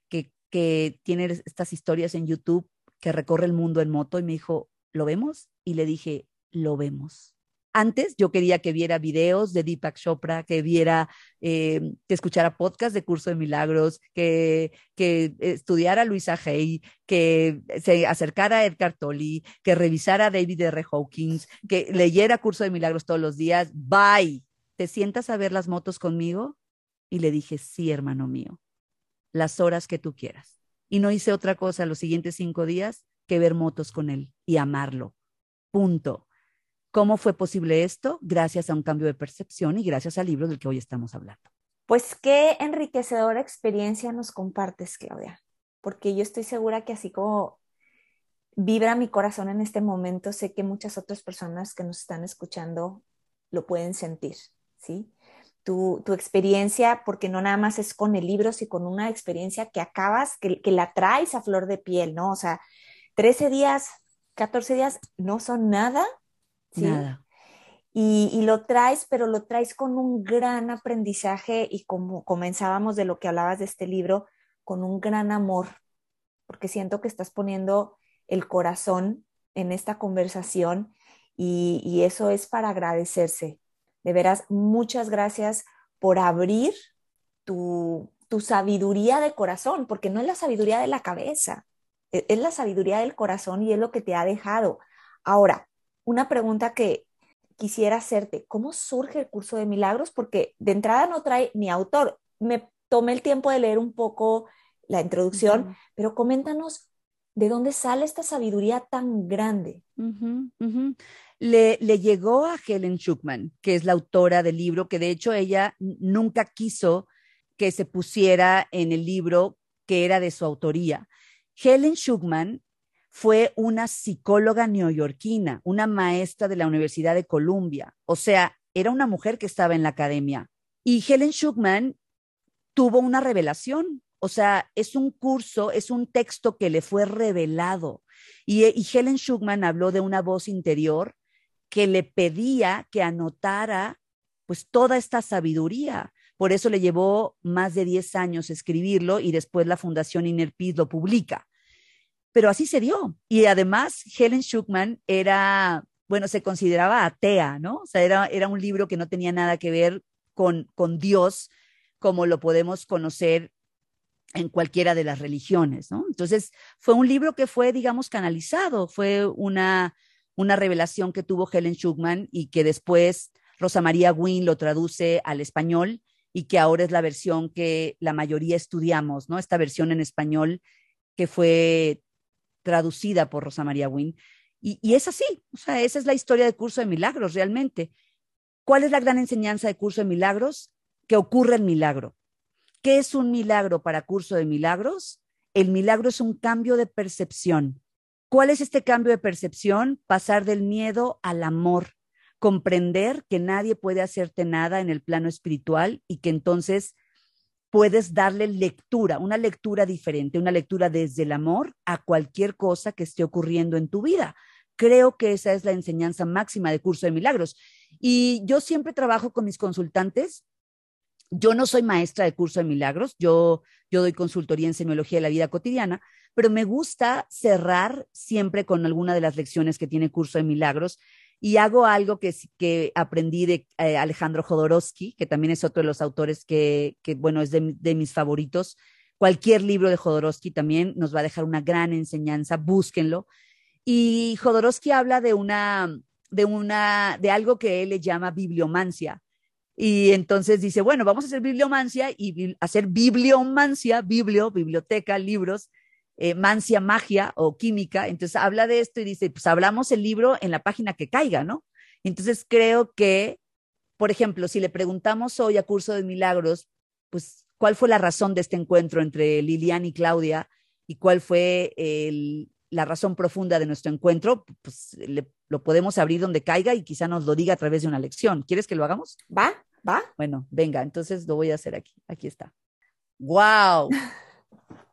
Speaker 2: que, que tiene estas historias en YouTube, que recorre el mundo en moto? Y me dijo, ¿lo vemos? Y le dije, lo vemos. Antes yo quería que viera videos de Deepak Chopra, que viera, eh, que escuchara podcast de Curso de Milagros, que, que estudiara Luisa Hay, que se acercara a Edgar Tolle, que revisara a David R. Hawkins, que leyera Curso de Milagros todos los días. Bye. ¿Te sientas a ver las motos conmigo? Y le dije, sí, hermano mío, las horas que tú quieras. Y no hice otra cosa los siguientes cinco días que ver motos con él y amarlo. Punto. ¿Cómo fue posible esto? Gracias a un cambio de percepción y gracias al libro del que hoy estamos hablando.
Speaker 1: Pues qué enriquecedora experiencia nos compartes, Claudia, porque yo estoy segura que así como vibra mi corazón en este momento, sé que muchas otras personas que nos están escuchando lo pueden sentir, ¿sí? Tu, tu, experiencia, porque no nada más es con el libro, sino con una experiencia que acabas, que, que, la traes a flor de piel, ¿no? O sea, 13 días, 14 días no son nada Nada. Y, y, lo traes, pero lo traes con un gran aprendizaje y como comenzábamos de lo que hablabas de este libro, con un gran amor, porque siento que estás poniendo el corazón en esta conversación y, y eso es para agradecerse. De veras, muchas gracias por abrir tu, tu sabiduría de corazón, porque no es la sabiduría de la cabeza, e, es la sabiduría del corazón y es lo que te ha dejado. Ahora, una pregunta que quisiera hacerte, ¿cómo surge el curso de milagros? Porque de entrada no trae ni autor. Me tomé el tiempo de leer un poco la introducción, pero coméntanos de dónde sale esta sabiduría tan grande.
Speaker 2: Le, le, llegó a Helen Schuckman, que es la autora del libro, que de hecho ella nunca quiso que se pusiera en el libro que era de su autoría. Helen Schuckman fue una psicóloga neoyorquina, una maestra de la Universidad de Columbia. O sea, era una mujer que estaba en la academia. Y Helen Schuckman tuvo una revelación. O sea, es un curso, es un texto que le fue revelado. Y, y Helen Schuckman habló de una voz interior que le pedía que anotara pues toda esta sabiduría. Por eso le llevó más de 10 años escribirlo y después la Fundación Inner Peace lo publica pero así se dio. Y además, Helen Schuckman era, bueno, se consideraba atea, ¿no? O sea, era, era un libro que no tenía nada que ver con, con Dios, como lo podemos conocer en cualquiera de las religiones, ¿no? Entonces, fue un libro que fue, digamos, canalizado, fue una, una revelación que tuvo Helen Schuckman y que después Rosa María Wynne lo traduce al español y que ahora es la versión que la mayoría estudiamos, ¿no? Esta versión en español que fue traducida por Rosa María Wynne. Y, y, es así, o sea, esa es la historia de Curso de Milagros realmente. ¿Cuál es la gran enseñanza de Curso de Milagros? Que ocurre el milagro. ¿Qué es un milagro para Curso de Milagros? El milagro es un cambio de percepción. ¿Cuál es este cambio de percepción? Pasar del miedo al amor, comprender que nadie puede hacerte nada en el plano espiritual y que entonces puedes darle lectura, una lectura diferente, una lectura desde el amor a cualquier cosa que esté ocurriendo en tu vida. Creo que esa es la enseñanza máxima de Curso de Milagros. Y yo siempre trabajo con mis consultantes. Yo no soy maestra de Curso de Milagros, yo, yo doy consultoría en semiología de la vida cotidiana, pero me gusta cerrar siempre con alguna de las lecciones que tiene Curso de Milagros y hago algo que, que aprendí de eh, Alejandro Jodorowsky, que también es otro de los autores que, que bueno, es de, de, mis favoritos. Cualquier libro de Jodorowsky también nos va a dejar una gran enseñanza, búsquenlo. Y Jodorowsky habla de una, de una, de algo que él le llama bibliomancia. Y entonces dice, bueno, vamos a hacer bibliomancia y hacer bibliomancia, biblio, biblioteca, libros, eh, mancia, magia o química. Entonces habla de esto y dice, pues hablamos el libro en la página que caiga, ¿no? Entonces creo que, por ejemplo, si le preguntamos hoy a Curso de Milagros, pues, ¿cuál fue la razón de este encuentro entre Lilian y Claudia? ¿Y cuál fue el, la razón profunda de nuestro encuentro? Pues le, lo podemos abrir donde caiga y quizá nos lo diga a través de una lección. ¿Quieres que lo hagamos?
Speaker 1: Va, va.
Speaker 2: Bueno, venga, entonces lo voy a hacer aquí. Aquí está. ¡Wow!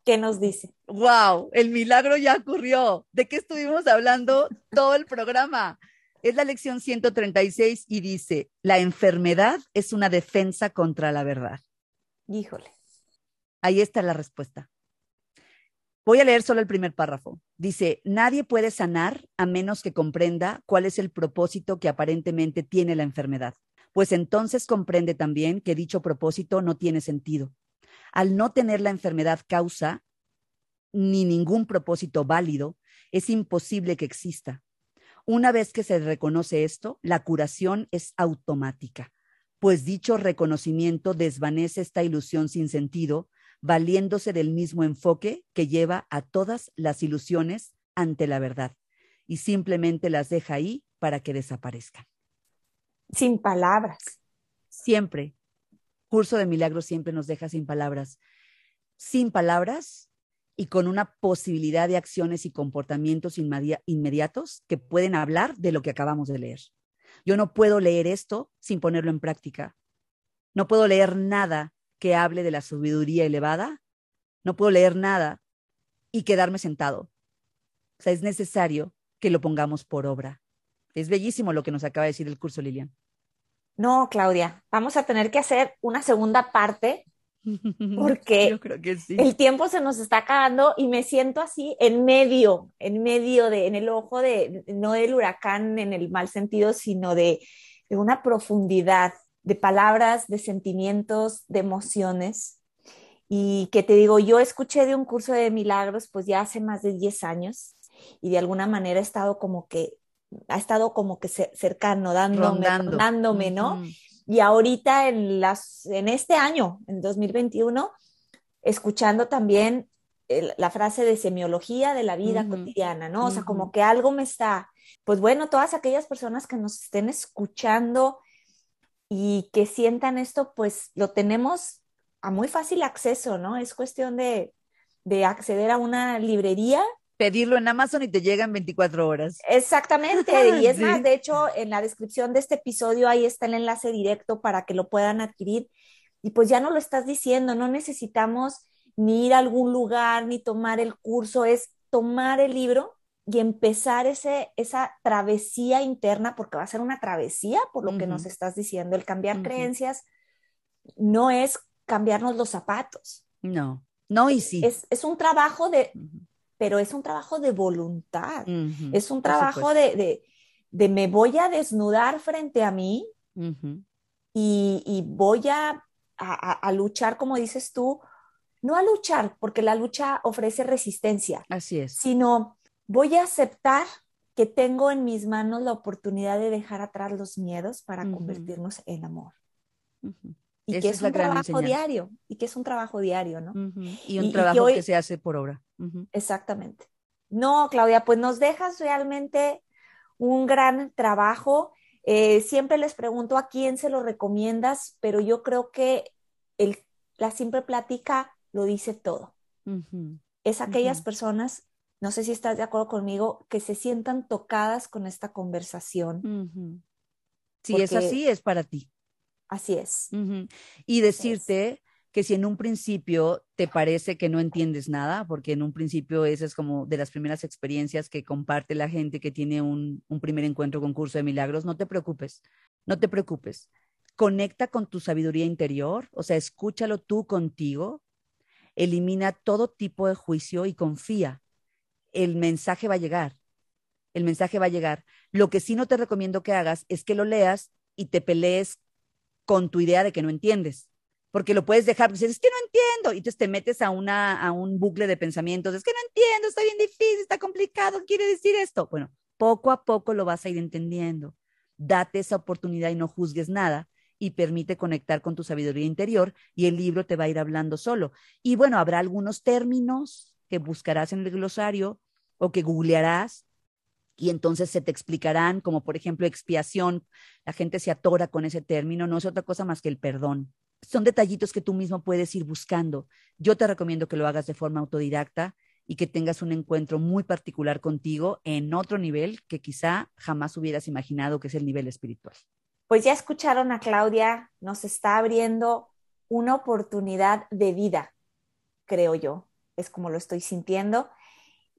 Speaker 1: ¿Qué nos dice?
Speaker 2: ¡Wow! El milagro ya ocurrió. ¿De qué estuvimos hablando todo el programa? Es la lección 136 y dice, la enfermedad es una defensa contra la verdad.
Speaker 1: Híjole.
Speaker 2: Ahí está la respuesta. Voy a leer solo el primer párrafo. Dice, nadie puede sanar a menos que comprenda cuál es el propósito que aparentemente tiene la enfermedad, pues entonces comprende también que dicho propósito no tiene sentido al no tener la enfermedad causa ni ningún propósito válido, es imposible que exista. Una vez que se reconoce esto, la curación es automática, pues dicho reconocimiento desvanece esta ilusión sin sentido, valiéndose del mismo enfoque que lleva a todas las ilusiones ante la verdad, y simplemente las deja ahí para que desaparezcan.
Speaker 1: Sin palabras.
Speaker 2: Siempre, Curso de Milagros siempre nos deja sin palabras. Sin palabras y con una posibilidad de acciones y comportamientos inmediatos que pueden hablar de lo que acabamos de leer. Yo no puedo leer esto sin ponerlo en práctica. No puedo leer nada que hable de la sabiduría elevada. No puedo leer nada y quedarme sentado. O sea, es necesario que lo pongamos por obra. Es bellísimo lo que nos acaba de decir el curso, Lilian.
Speaker 1: No, Claudia, vamos a tener que hacer una segunda parte porque el tiempo se nos está acabando y me siento así en medio, en medio de, en el ojo de, no del huracán en el mal sentido, sino de, de una profundidad de palabras, de sentimientos, de emociones. Y que te digo, yo escuché de un curso de milagros pues ya hace más de 10 años y de alguna manera he estado como que ha estado como que cercano, dándome, dándome, ¿no? Y ahorita en, las, en este año, en 2021, escuchando también la frase de semiología de la vida cotidiana, ¿no? O sea, como que algo me está, pues bueno, todas aquellas personas que nos estén escuchando y que sientan esto, pues lo tenemos a muy fácil acceso, ¿no? Es cuestión de, de acceder a una librería
Speaker 2: pedirlo en Amazon y te llega en 24 horas.
Speaker 1: Exactamente. Y es más, de hecho, en la descripción de este episodio ahí está el enlace directo para que lo puedan adquirir. Y pues ya no lo estás diciendo, no necesitamos ni ir a algún lugar ni tomar el curso, es tomar el libro y empezar ese, esa travesía interna, porque va a ser una travesía por lo que nos estás diciendo. El cambiar creencias no es cambiarnos los zapatos.
Speaker 2: No, no y sí.
Speaker 1: Es, es un trabajo de, pero es un trabajo de voluntad, es un trabajo de, de, me voy a desnudar frente a mí y, y, voy a a, luchar, como dices tú, no a luchar, porque la lucha ofrece resistencia.
Speaker 2: Así es.
Speaker 1: Sino voy a aceptar que tengo en mis manos la oportunidad de dejar atrás los miedos para convertirnos en amor. Y que es, un trabajo diario, y que es un trabajo diario, ¿no?
Speaker 2: Y un trabajo que, se hace por obra.
Speaker 1: Exactamente. No, Claudia, pues nos dejas realmente un gran trabajo. Eh, siempre les pregunto a quién se lo recomiendas, pero yo creo que el, la simple plática lo dice todo. Es aquellas personas, no sé si estás de acuerdo conmigo, que se sientan tocadas con esta conversación.
Speaker 2: Si es así, es para ti.
Speaker 1: Así es.
Speaker 2: Y decirte que si en un principio te parece que no entiendes nada, porque en un principio esa es como de las primeras experiencias que comparte la gente que tiene un, un primer encuentro con curso de milagros, no te preocupes, no te preocupes. Conecta con tu sabiduría interior, o sea, escúchalo tú contigo, elimina todo tipo de juicio y confía. El mensaje va a llegar, el mensaje va a llegar. Lo que sí no te recomiendo que hagas es que lo leas y te pelees con tu idea de que no entiendes porque lo puedes dejar, dices, es que no entiendo, y entonces te metes a, una, a un bucle de pensamientos, es que no entiendo, está bien difícil, está complicado, quiere decir esto. Bueno, poco a poco lo vas a ir entendiendo. Date esa oportunidad y no juzgues nada y permite conectar con tu sabiduría interior y el libro te va a ir hablando solo. Y bueno, habrá algunos términos que buscarás en el glosario o que googlearás y entonces se te explicarán, como por ejemplo expiación, la gente se atora con ese término, no es otra cosa más que el perdón son detallitos que tú mismo puedes ir buscando. Yo te recomiendo que lo hagas de forma autodidacta y que tengas un encuentro muy particular contigo en otro nivel que quizá jamás hubieras imaginado que es el nivel espiritual.
Speaker 1: Pues ya escucharon a Claudia, nos está abriendo una oportunidad de vida, creo yo, es como lo estoy sintiendo.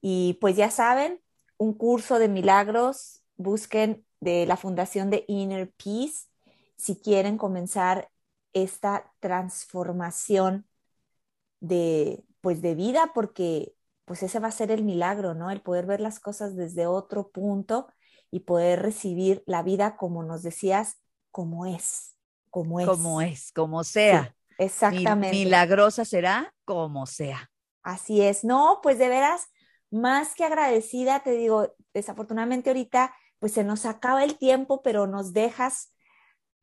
Speaker 1: Y pues ya saben, un curso de milagros, busquen de la Fundación de Inner Peace si quieren comenzar esta transformación de, pues, de vida, porque pues ese va a ser el milagro, ¿no? El poder ver las cosas desde otro punto y poder recibir la vida, como nos decías, como es, como es.
Speaker 2: Como es, como sea.
Speaker 1: exactamente.
Speaker 2: Milagrosa será como sea.
Speaker 1: Así es. No, pues de veras, más que agradecida, te digo, desafortunadamente ahorita, pues se nos acaba el tiempo, pero nos dejas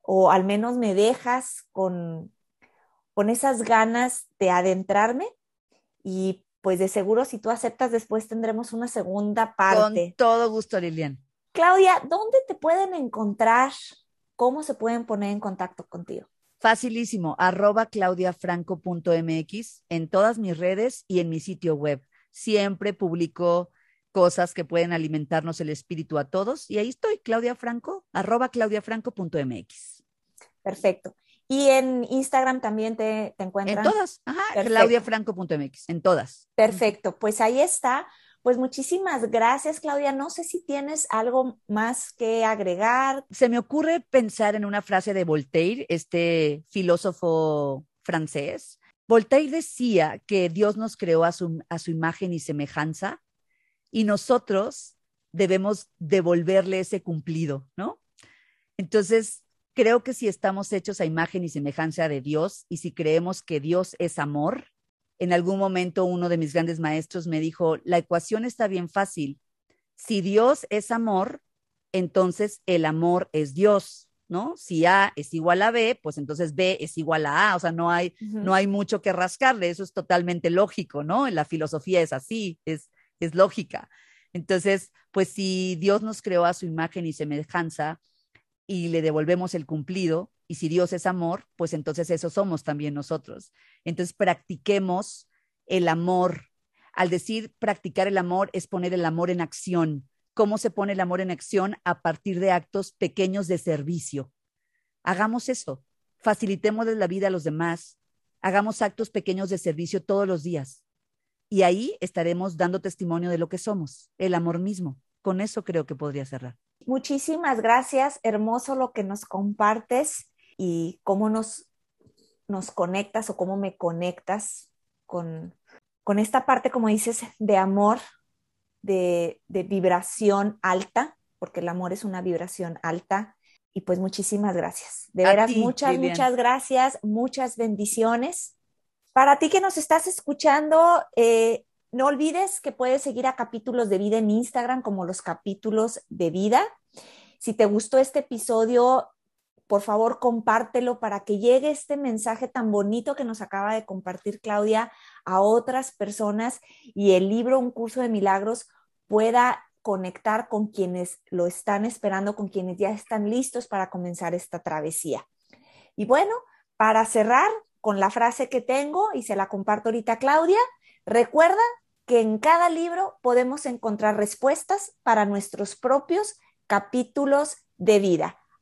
Speaker 1: o al menos me dejas con, con esas ganas de adentrarme y pues de seguro si tú aceptas después tendremos una segunda parte.
Speaker 2: Con todo gusto, Lilian.
Speaker 1: Claudia, ¿dónde te pueden encontrar? ¿Cómo se pueden poner en contacto contigo?
Speaker 2: Facilísimo, arroba claudiafranco.mx en todas mis redes y en mi sitio web. Siempre publico cosas que pueden alimentarnos el espíritu a todos. Y ahí estoy, Claudia Franco, arroba claudiafranco.mx.
Speaker 1: Perfecto. Y en Instagram también te, te encuentran.
Speaker 2: En todas, ajá, claudiafranco.mx, en todas.
Speaker 1: Perfecto, pues ahí está. Pues muchísimas gracias, Claudia. No sé si tienes algo más que agregar.
Speaker 2: Se me ocurre pensar en una frase de Voltaire, este filósofo francés. Voltaire decía que Dios nos creó a su, imagen y semejanza y nosotros debemos devolverle ese cumplido, ¿no? Entonces, creo que si estamos hechos a imagen y semejanza de Dios y si creemos que Dios es amor, en algún momento uno de mis grandes maestros me dijo, la ecuación está bien fácil. Si Dios es amor, entonces el amor es Dios, ¿no? Si A es igual a B, pues entonces B es igual a A, o sea, no hay, no hay mucho que rascarle, eso es totalmente lógico, ¿no? La filosofía es así, es es lógica. Entonces, pues si Dios nos creó a su imagen y semejanza y le devolvemos el cumplido, y si Dios es amor, pues entonces eso somos también nosotros. Entonces, practiquemos el amor. Al decir practicar el amor es poner el amor en acción. ¿Cómo se pone el amor en acción? A partir de actos pequeños de servicio. Hagamos eso. Facilitemos la vida a los demás. Hagamos actos pequeños de servicio todos los días. Y ahí estaremos dando testimonio de lo que somos, el amor mismo. Con eso creo que podría cerrar.
Speaker 1: Muchísimas gracias, hermoso lo que nos compartes y cómo nos, nos conectas o cómo me conectas con, con esta parte, como dices, de amor, de, de vibración alta, porque el amor es una vibración alta Y pues muchísimas gracias. De veras, muchas, muchas gracias, muchas bendiciones. Para ti que nos estás escuchando, eh, no olvides que puedes seguir a Capítulos de Vida en Instagram como los capítulos de vida. Si te gustó este episodio, por favor compártelo para que llegue este mensaje tan bonito que nos acaba de compartir Claudia a otras personas y el libro Un curso de milagros pueda conectar con quienes lo están esperando, con quienes ya están listos para comenzar esta travesía. Y bueno, para cerrar con la frase que tengo y se la comparto ahorita Claudia, recuerda que en cada libro podemos encontrar respuestas para nuestros propios capítulos de vida.